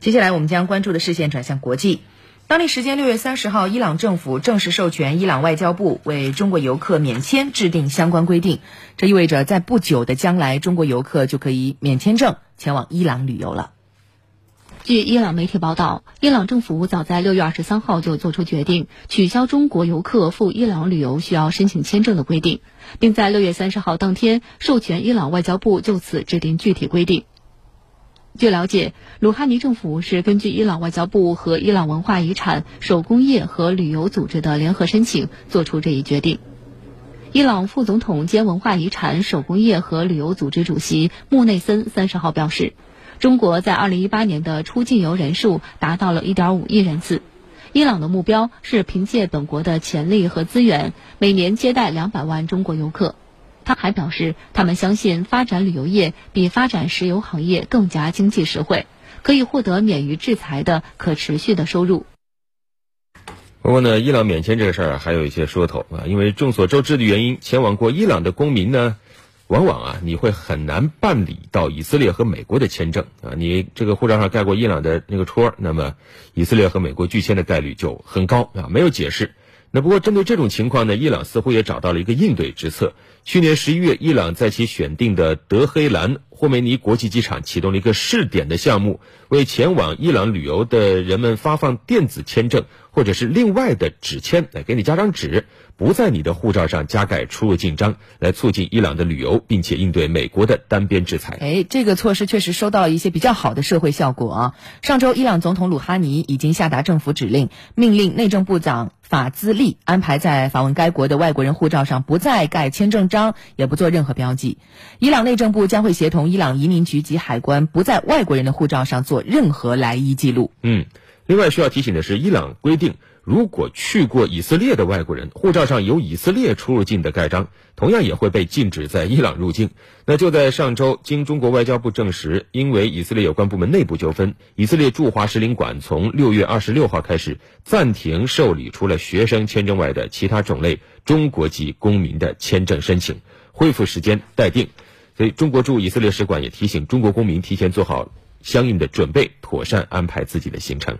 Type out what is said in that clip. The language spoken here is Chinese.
接下来我们将关注的视线转向国际。当地时间六月三十号，伊朗政府正式授权伊朗外交部为中国游客免签制定相关规定，这意味着在不久的将来，中国游客就可以免签证前往伊朗旅游了。据伊朗媒体报道，伊朗政府早在六月二十三号就做出决定，取消中国游客赴伊朗旅游需要申请签证的规定，并在六月三十号当天授权伊朗外交部就此制定具体规定。据了解，鲁哈尼政府是根据伊朗外交部和伊朗文化遗产、手工业和旅游组织的联合申请做出这一决定。伊朗副总统兼文化遗产、手工业和旅游组织主席穆内森三十号表示，中国在二零一八年的出境游人数达到了一点五亿人次。伊朗的目标是凭借本国的潜力和资源，每年接待两百万中国游客。他还表示，他们相信发展旅游业比发展石油行业更加经济实惠，可以获得免于制裁的可持续的收入。不过呢，伊朗免签这个事儿还有一些说头啊，因为众所周知的原因，前往过伊朗的公民呢，往往啊你会很难办理到以色列和美国的签证啊，你这个护照上盖过伊朗的那个戳，那么以色列和美国拒签的概率就很高啊，没有解释。那不过针对这种情况呢，伊朗似乎也找到了一个应对之策。去年十一月，伊朗在其选定的德黑兰霍梅尼国际机场启动了一个试点的项目，为前往伊朗旅游的人们发放电子签证，或者是另外的纸签，来给你加张纸，不在你的护照上加盖出入境章，来促进伊朗的旅游，并且应对美国的单边制裁。哎，这个措施确实收到了一些比较好的社会效果啊。上周，伊朗总统鲁哈尼已经下达政府指令，命令内政部长法资历安排在访问该国的外国人护照上不再盖签证章。也不做任何标记，伊朗内政部将会协同伊朗移民局及海关，不在外国人的护照上做任何来伊记录。嗯，另外需要提醒的是，伊朗规定，如果去过以色列的外国人护照上有以色列出入境的盖章，同样也会被禁止在伊朗入境。那就在上周，经中国外交部证实，因为以色列有关部门内部纠纷，以色列驻华使领馆从六月二十六号开始暂停受理除了学生签证外的其他种类。中国籍公民的签证申请恢复时间待定，所以中国驻以色列使馆也提醒中国公民提前做好相应的准备，妥善安排自己的行程。